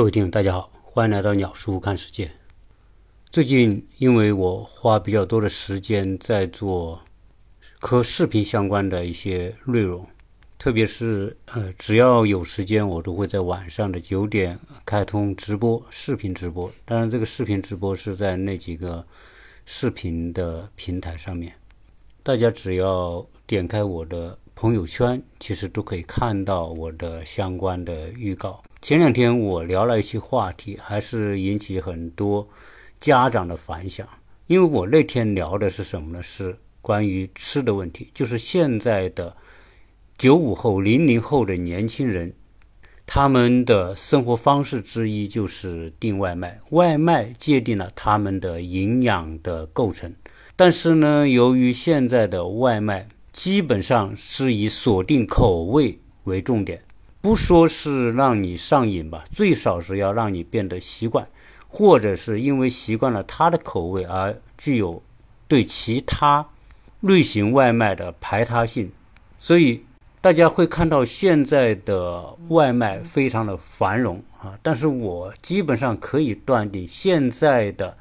各位听众，大家好，欢迎来到鸟叔看世界。最近，因为我花比较多的时间在做和视频相关的一些内容，特别是呃，只要有时间，我都会在晚上的九点开通直播，视频直播。当然，这个视频直播是在那几个视频的平台上面，大家只要点开我的朋友圈，其实都可以看到我的相关的预告。前两天我聊了一些话题，还是引起很多家长的反响。因为我那天聊的是什么呢？是关于吃的问题，就是现在的九五后、零零后的年轻人，他们的生活方式之一就是订外卖，外卖界定了他们的营养的构成。但是呢，由于现在的外卖基本上是以锁定口味为重点。不说是让你上瘾吧，最少是要让你变得习惯，或者是因为习惯了他的口味而具有对其他类型外卖的排他性，所以大家会看到现在的外卖非常的繁荣啊。但是我基本上可以断定，现在的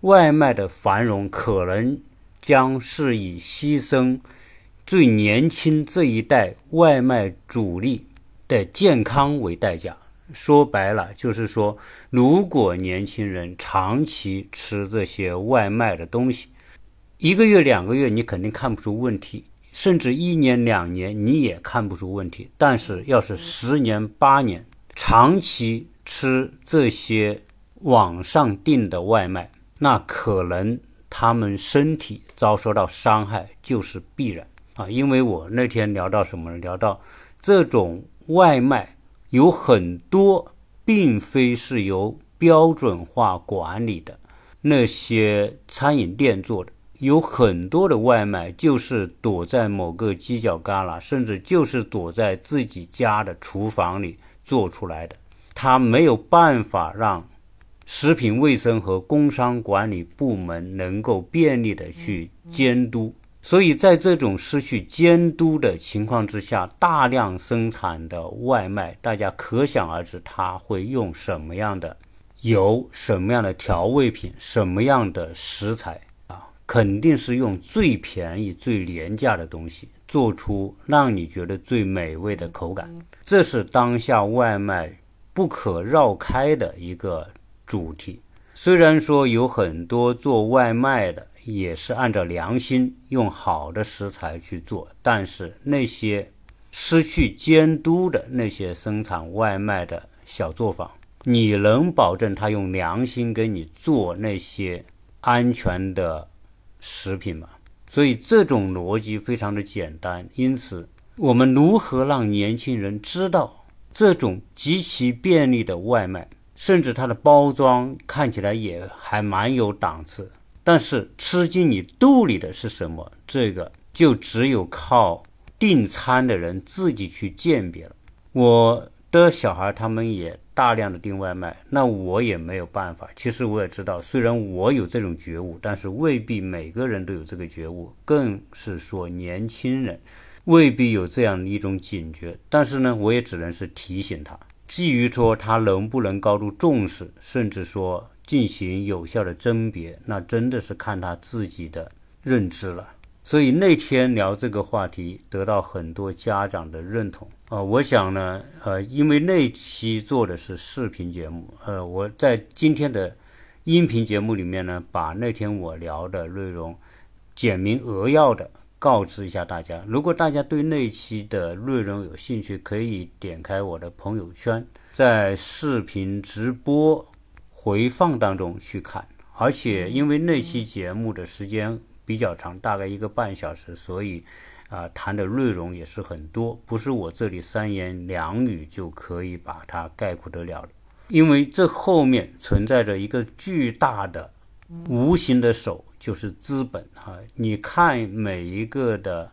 外卖的繁荣可能将是以牺牲最年轻这一代外卖主力。的健康为代价，说白了就是说，如果年轻人长期吃这些外卖的东西，一个月、两个月你肯定看不出问题，甚至一年、两年你也看不出问题。但是要是十年、八年长期吃这些网上订的外卖，那可能他们身体遭受到伤害就是必然啊！因为我那天聊到什么？聊到这种。外卖有很多，并非是由标准化管理的那些餐饮店做的，有很多的外卖就是躲在某个犄角旮旯，甚至就是躲在自己家的厨房里做出来的，他没有办法让食品卫生和工商管理部门能够便利的去监督。所以在这种失去监督的情况之下，大量生产的外卖，大家可想而知，它会用什么样的油、什么样的调味品、什么样的食材啊？肯定是用最便宜、最廉价的东西，做出让你觉得最美味的口感。这是当下外卖不可绕开的一个主题。虽然说有很多做外卖的。也是按照良心用好的食材去做，但是那些失去监督的那些生产外卖的小作坊，你能保证他用良心给你做那些安全的食品吗？所以这种逻辑非常的简单。因此，我们如何让年轻人知道这种极其便利的外卖，甚至它的包装看起来也还蛮有档次？但是吃进你肚里的是什么？这个就只有靠订餐的人自己去鉴别了。我的小孩他们也大量的订外卖，那我也没有办法。其实我也知道，虽然我有这种觉悟，但是未必每个人都有这个觉悟，更是说年轻人未必有这样的一种警觉。但是呢，我也只能是提醒他，至于说他能不能高度重视，甚至说。进行有效的甄别，那真的是看他自己的认知了。所以那天聊这个话题，得到很多家长的认同啊。我想呢，呃，因为那期做的是视频节目，呃，我在今天的音频节目里面呢，把那天我聊的内容简明扼要的告知一下大家。如果大家对那期的内容有兴趣，可以点开我的朋友圈，在视频直播。回放当中去看，而且因为那期节目的时间比较长，大概一个半小时，所以啊谈的内容也是很多，不是我这里三言两语就可以把它概括得了的。因为这后面存在着一个巨大的无形的手，就是资本哈。你看每一个的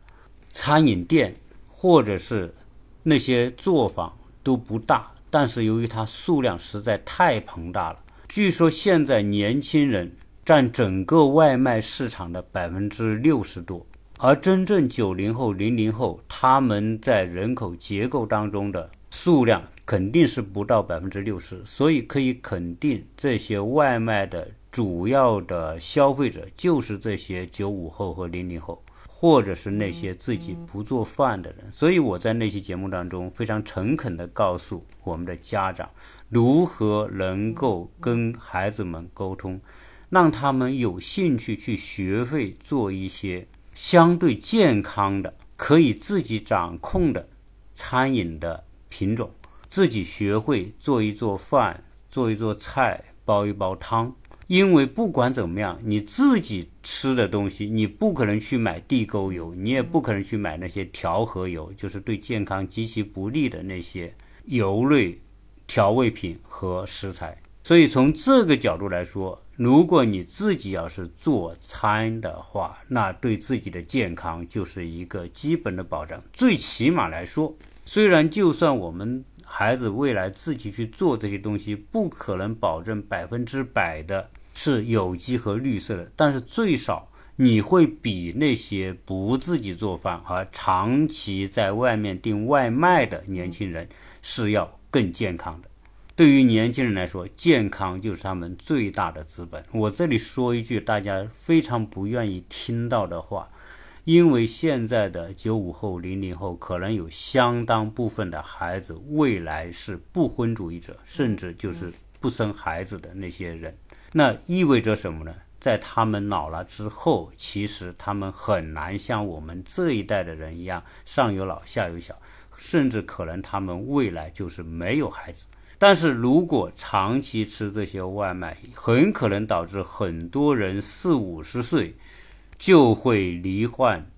餐饮店或者是那些作坊都不大，但是由于它数量实在太庞大了。据说现在年轻人占整个外卖市场的百分之六十多，而真正九零后、零零后他们在人口结构当中的数量肯定是不到百分之六十，所以可以肯定，这些外卖的主要的消费者就是这些九五后和零零后，或者是那些自己不做饭的人。所以我在那期节目当中非常诚恳地告诉我们的家长，如何能够跟孩子们沟通，让他们有兴趣去学会做一些相对健康的、可以自己掌控的餐饮的品种。自己学会做一做饭，做一做菜，煲一煲汤。因为不管怎么样，你自己吃的东西，你不可能去买地沟油，你也不可能去买那些调和油，就是对健康极其不利的那些油类、调味品和食材。所以从这个角度来说，如果你自己要是做餐的话，那对自己的健康就是一个基本的保障。最起码来说，虽然就算我们。孩子未来自己去做这些东西，不可能保证百分之百的是有机和绿色的，但是最少你会比那些不自己做饭而长期在外面订外卖的年轻人是要更健康的。对于年轻人来说，健康就是他们最大的资本。我这里说一句大家非常不愿意听到的话。因为现在的九五后、零零后可能有相当部分的孩子未来是不婚主义者，甚至就是不生孩子的那些人，那意味着什么呢？在他们老了之后，其实他们很难像我们这一代的人一样上有老下有小，甚至可能他们未来就是没有孩子。但是如果长期吃这些外卖，很可能导致很多人四五十岁。就会罹患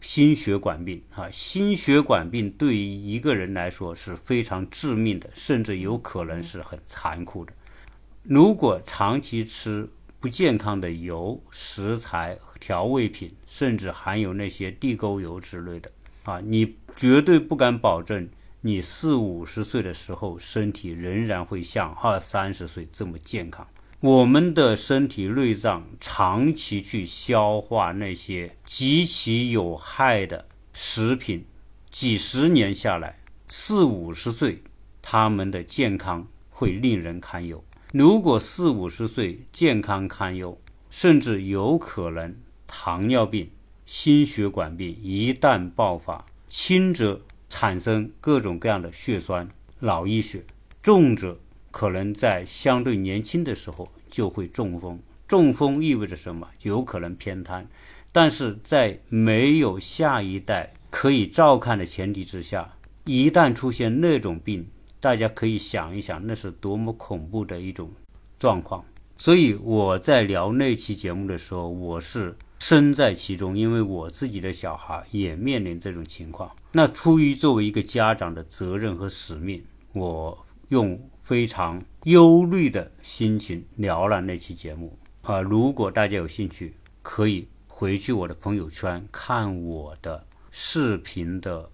心血管病啊！心血管病对于一个人来说是非常致命的，甚至有可能是很残酷的。如果长期吃不健康的油、食材、调味品，甚至含有那些地沟油之类的啊，你绝对不敢保证你四五十岁的时候身体仍然会像二三十岁这么健康。我们的身体内脏长期去消化那些极其有害的食品，几十年下来，四五十岁，他们的健康会令人堪忧。如果四五十岁健康堪忧，甚至有可能糖尿病、心血管病一旦爆发，轻则产生各种各样的血栓、脑溢血，重者。可能在相对年轻的时候就会中风，中风意味着什么？有可能偏瘫。但是在没有下一代可以照看的前提之下，一旦出现那种病，大家可以想一想，那是多么恐怖的一种状况。所以我在聊那期节目的时候，我是身在其中，因为我自己的小孩也面临这种情况。那出于作为一个家长的责任和使命，我用。非常忧虑的心情聊了那期节目啊！如果大家有兴趣，可以回去我的朋友圈看我的视频的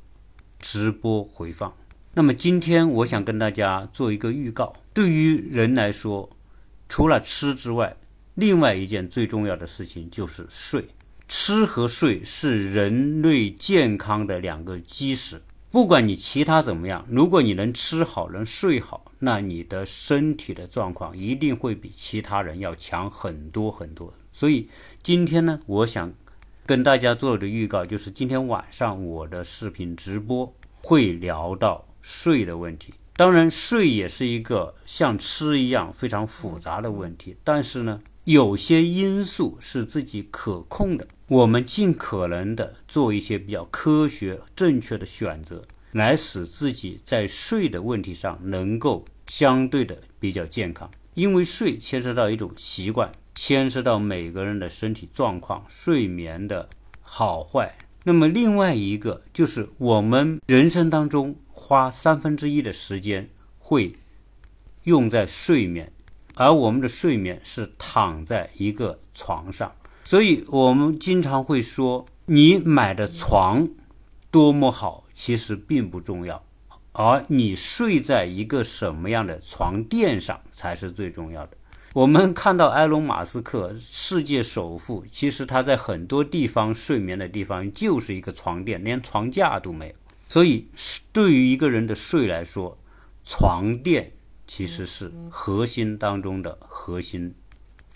直播回放。那么今天我想跟大家做一个预告：对于人来说，除了吃之外，另外一件最重要的事情就是睡。吃和睡是人类健康的两个基石。不管你其他怎么样，如果你能吃好，能睡好，那你的身体的状况一定会比其他人要强很多很多。所以今天呢，我想跟大家做的预告就是，今天晚上我的视频直播会聊到睡的问题。当然，睡也是一个像吃一样非常复杂的问题，但是呢。有些因素是自己可控的，我们尽可能的做一些比较科学、正确的选择，来使自己在睡的问题上能够相对的比较健康。因为睡牵涉到一种习惯，牵涉到每个人的身体状况、睡眠的好坏。那么另外一个就是我们人生当中花三分之一的时间会用在睡眠。而我们的睡眠是躺在一个床上，所以我们经常会说，你买的床多么好，其实并不重要，而你睡在一个什么样的床垫上才是最重要的。我们看到埃隆·马斯克，世界首富，其实他在很多地方睡眠的地方就是一个床垫，连床架都没有。所以，对于一个人的睡来说，床垫其实是核心当中的核心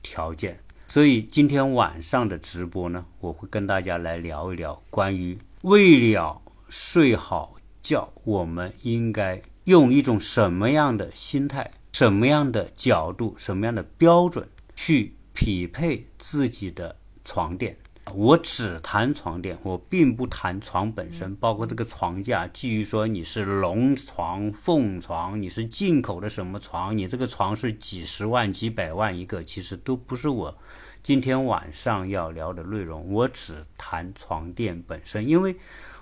条件。所以今天晚上的直播呢，我会跟大家来聊一聊关于为了睡好觉，我们应该用一种什么样的心态、什么样的角度、什么样的标准去匹配自己的床垫。我只谈床垫，我并不谈床本身，包括这个床架。至于说你是龙床、凤床，你是进口的什么床，你这个床是几十万、几百万一个，其实都不是我今天晚上要聊的内容。我只谈床垫本身，因为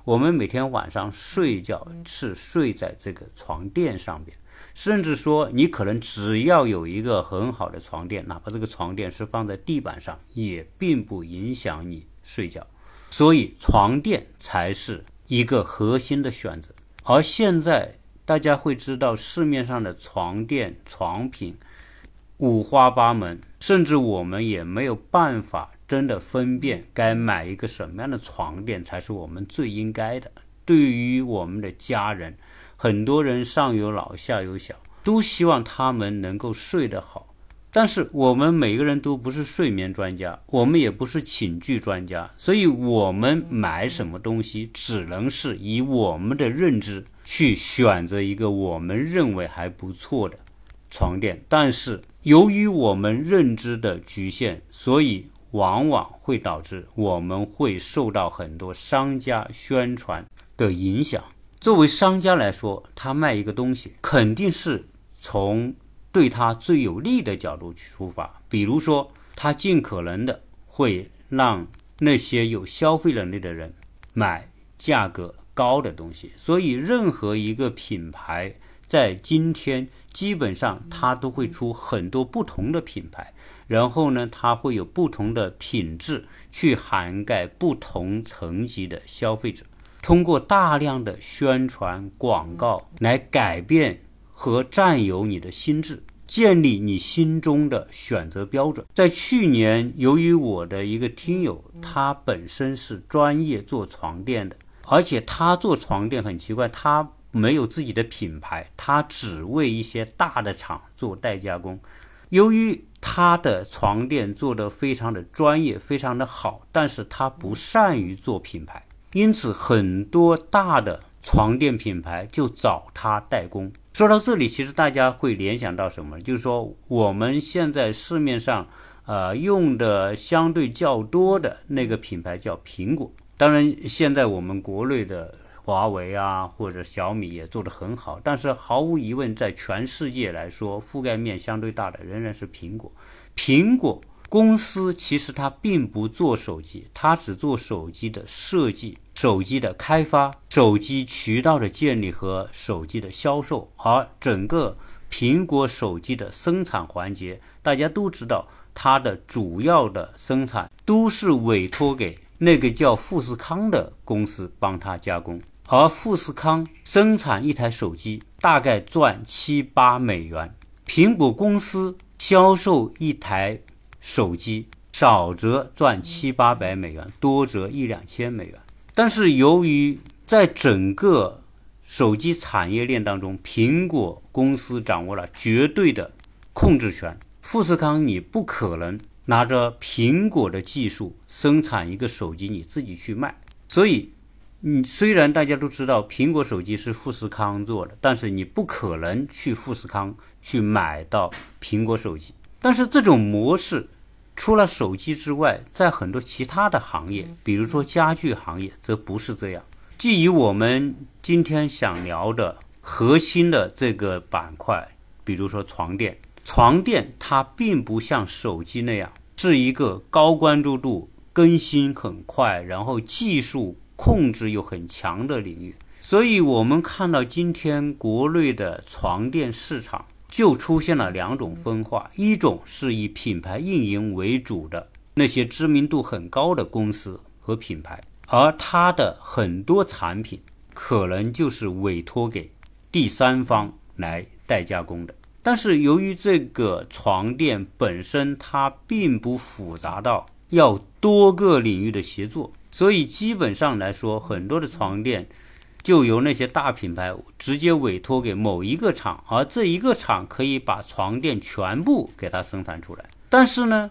我们每天晚上睡觉是睡在这个床垫上面。甚至说，你可能只要有一个很好的床垫，哪怕这个床垫是放在地板上，也并不影响你睡觉。所以，床垫才是一个核心的选择。而现在，大家会知道市面上的床垫、床品五花八门，甚至我们也没有办法真的分辨该买一个什么样的床垫才是我们最应该的。对于我们的家人。很多人上有老下有小，都希望他们能够睡得好。但是我们每个人都不是睡眠专家，我们也不是寝具专家，所以我们买什么东西，只能是以我们的认知去选择一个我们认为还不错的床垫。但是由于我们认知的局限，所以往往会导致我们会受到很多商家宣传的影响。作为商家来说，他卖一个东西，肯定是从对他最有利的角度去出发。比如说，他尽可能的会让那些有消费能力的人买价格高的东西。所以，任何一个品牌在今天，基本上它都会出很多不同的品牌，然后呢，它会有不同的品质去涵盖不同层级的消费者。通过大量的宣传广告来改变和占有你的心智，建立你心中的选择标准。在去年，由于我的一个听友，他本身是专业做床垫的，而且他做床垫很奇怪，他没有自己的品牌，他只为一些大的厂做代加工。由于他的床垫做得非常的专业，非常的好，但是他不善于做品牌。因此，很多大的床垫品牌就找他代工。说到这里，其实大家会联想到什么？就是说，我们现在市面上，呃，用的相对较多的那个品牌叫苹果。当然，现在我们国内的华为啊，或者小米也做得很好。但是，毫无疑问，在全世界来说，覆盖面相对大的仍然是苹果。苹果。公司其实它并不做手机，它只做手机的设计、手机的开发、手机渠道的建立和手机的销售。而整个苹果手机的生产环节，大家都知道，它的主要的生产都是委托给那个叫富士康的公司帮他加工。而富士康生产一台手机大概赚七八美元，苹果公司销售一台。手机少则赚七八百美元，多则一两千美元。但是由于在整个手机产业链当中，苹果公司掌握了绝对的控制权，富士康你不可能拿着苹果的技术生产一个手机你自己去卖。所以，你虽然大家都知道苹果手机是富士康做的，但是你不可能去富士康去买到苹果手机。但是这种模式，除了手机之外，在很多其他的行业，比如说家具行业，则不是这样。基于我们今天想聊的核心的这个板块，比如说床垫，床垫它并不像手机那样是一个高关注度、更新很快，然后技术控制又很强的领域。所以，我们看到今天国内的床垫市场。就出现了两种分化，一种是以品牌运营为主的那些知名度很高的公司和品牌，而它的很多产品可能就是委托给第三方来代加工的。但是由于这个床垫本身它并不复杂到要多个领域的协作，所以基本上来说，很多的床垫就由那些大品牌直接委托给某一个厂，而这一个厂可以把床垫全部给它生产出来。但是呢，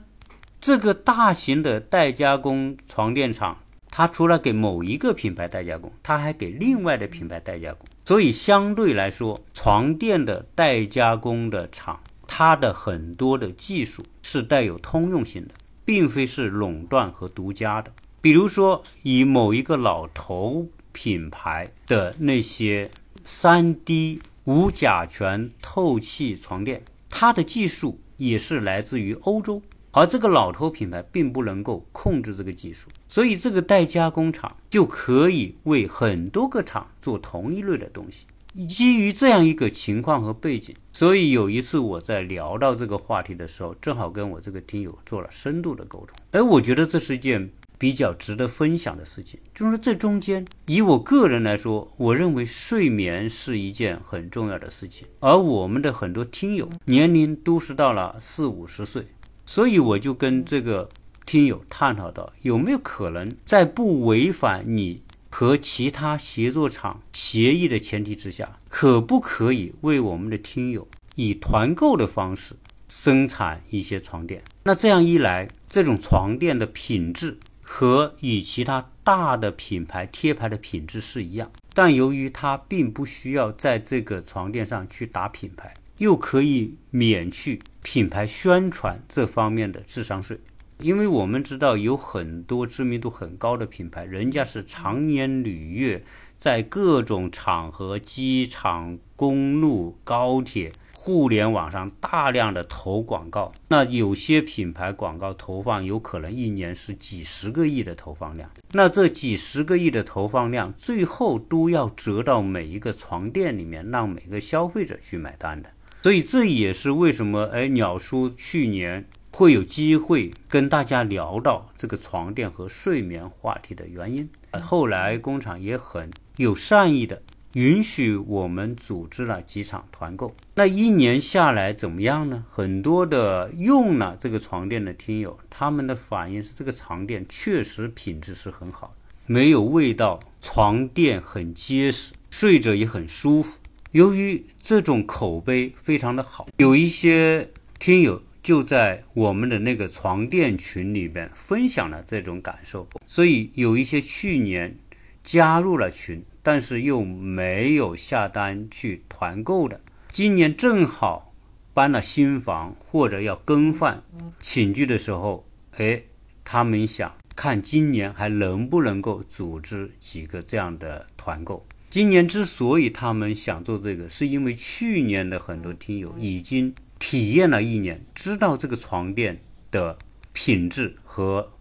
这个大型的代加工床垫厂，它除了给某一个品牌代加工，它还给另外的品牌代加工。所以相对来说，床垫的代加工的厂，它的很多的技术是带有通用性的，并非是垄断和独家的。比如说，以某一个老头品牌的那些三 D 无甲醛透气床垫，它的技术也是来自于欧洲，而这个老头品牌并不能够控制这个技术，所以这个代加工厂就可以为很多个厂做同一类的东西。基于这样一个情况和背景，所以有一次我在聊到这个话题的时候，正好跟我这个听友做了深度的沟通。而我觉得这是一件。比较值得分享的事情，就是这中间，以我个人来说，我认为睡眠是一件很重要的事情。而我们的很多听友年龄都是到了四五十岁，所以我就跟这个听友探讨到，有没有可能在不违反你和其他协作厂协议的前提之下，可不可以为我们的听友以团购的方式生产一些床垫？那这样一来，这种床垫的品质。和与其他大的品牌贴牌的品质是一样，但由于它并不需要在这个床垫上去打品牌，又可以免去品牌宣传这方面的智商税。因为我们知道有很多知名度很高的品牌，人家是长年累月在各种场合、机场、公路、高铁。互联网上大量的投广告，那有些品牌广告投放有可能一年是几十个亿的投放量，那这几十个亿的投放量最后都要折到每一个床垫里面，让每个消费者去买单的。所以这也是为什么哎鸟叔去年会有机会跟大家聊到这个床垫和睡眠话题的原因。后来工厂也很有善意的。允许我们组织了几场团购，那一年下来怎么样呢？很多的用了这个床垫的听友，他们的反应是这个床垫确实品质是很好，没有味道，床垫很结实，睡着也很舒服。由于这种口碑非常的好，有一些听友就在我们的那个床垫群里边分享了这种感受，所以有一些去年加入了群。但是又没有下单去团购的，今年正好搬了新房或者要更换寝具的时候，哎，他们想看今年还能不能够组织几个这样的团购。今年之所以他们想做这个，是因为去年的很多听友已经体验了一年，知道这个床垫的品质和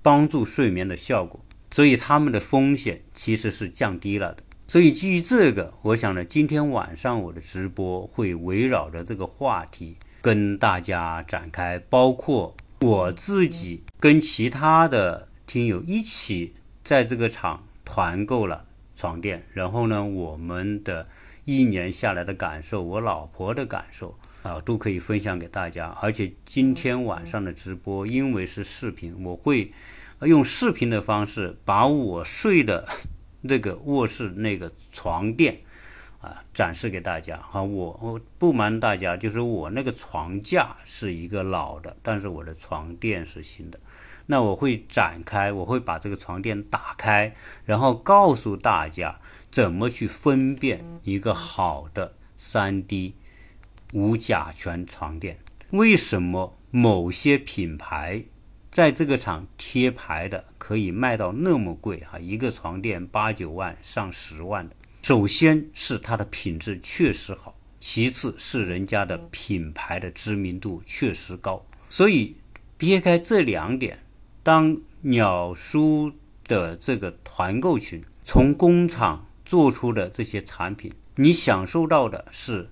帮助睡眠的效果。所以他们的风险其实是降低了的。所以基于这个，我想呢，今天晚上我的直播会围绕着这个话题跟大家展开，包括我自己跟其他的听友一起在这个厂团购了床垫，然后呢，我们的一年下来的感受，我老婆的感受啊，都可以分享给大家。而且今天晚上的直播因为是视频，我会。用视频的方式把我睡的那个卧室那个床垫啊展示给大家哈，我我不瞒大家，就是我那个床架是一个老的，但是我的床垫是新的。那我会展开，我会把这个床垫打开，然后告诉大家怎么去分辨一个好的三 D 无甲醛床垫。为什么某些品牌？在这个厂贴牌的可以卖到那么贵哈，一个床垫八九万上十万的。首先是它的品质确实好，其次是人家的品牌的知名度确实高。所以撇开这两点，当鸟叔的这个团购群从工厂做出的这些产品，你享受到的是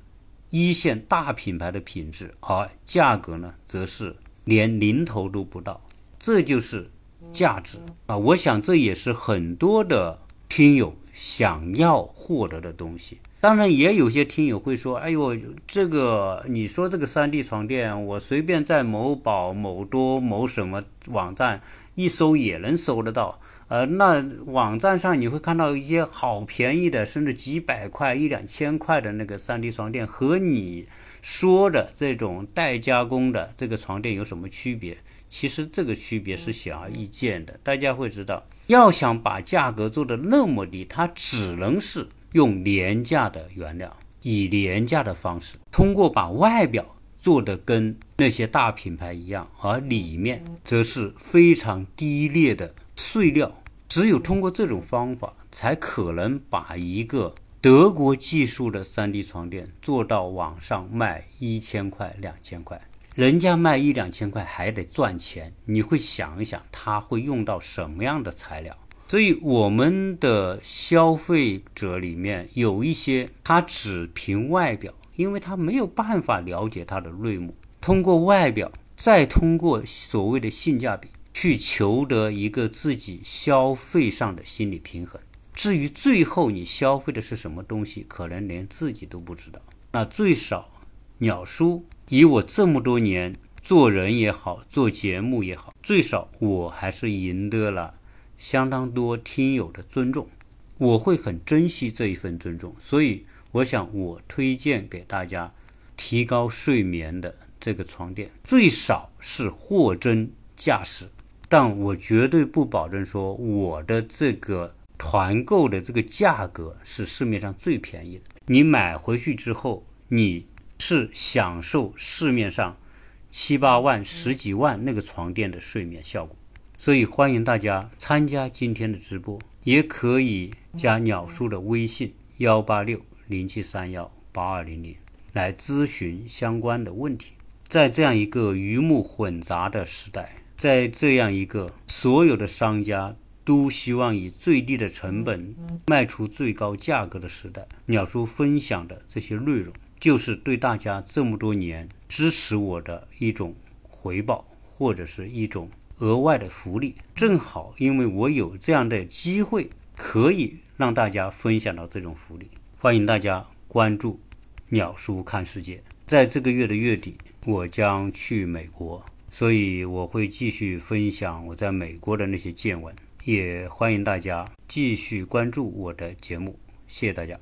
一线大品牌的品质，而价格呢，则是连零头都不到。这就是价值啊！我想这也是很多的听友想要获得的东西。当然，也有些听友会说：“哎呦，这个你说这个三 D 床垫，我随便在某宝、某多、某什么网站一搜也能搜得到。”呃，那网站上你会看到一些好便宜的，甚至几百块、一两千块的那个 3D 床垫，和你说的这种代加工的这个床垫有什么区别？其实这个区别是显而易见的。大家会知道，要想把价格做得那么低，它只能是用廉价的原料，以廉价的方式，通过把外表做的跟那些大品牌一样，而里面则是非常低劣的碎料。只有通过这种方法，才可能把一个德国技术的 3D 床垫做到网上卖一千块、两千块。人家卖一两千块还得赚钱，你会想一想，他会用到什么样的材料？所以我们的消费者里面有一些，他只凭外表，因为他没有办法了解它的内幕，通过外表，再通过所谓的性价比。去求得一个自己消费上的心理平衡。至于最后你消费的是什么东西，可能连自己都不知道。那最少，鸟叔以我这么多年做人也好，做节目也好，最少我还是赢得了相当多听友的尊重。我会很珍惜这一份尊重，所以我想我推荐给大家提高睡眠的这个床垫，最少是货真价实。但我绝对不保证说我的这个团购的这个价格是市面上最便宜的。你买回去之后，你是享受市面上七八万、十几万那个床垫的睡眠效果。所以欢迎大家参加今天的直播，也可以加鸟叔的微信幺八六零七三幺八二零零来咨询相关的问题。在这样一个鱼目混杂的时代。在这样一个所有的商家都希望以最低的成本卖出最高价格的时代，鸟叔分享的这些内容，就是对大家这么多年支持我的一种回报，或者是一种额外的福利。正好因为我有这样的机会，可以让大家分享到这种福利。欢迎大家关注鸟叔看世界。在这个月的月底，我将去美国。所以我会继续分享我在美国的那些见闻，也欢迎大家继续关注我的节目，谢谢大家。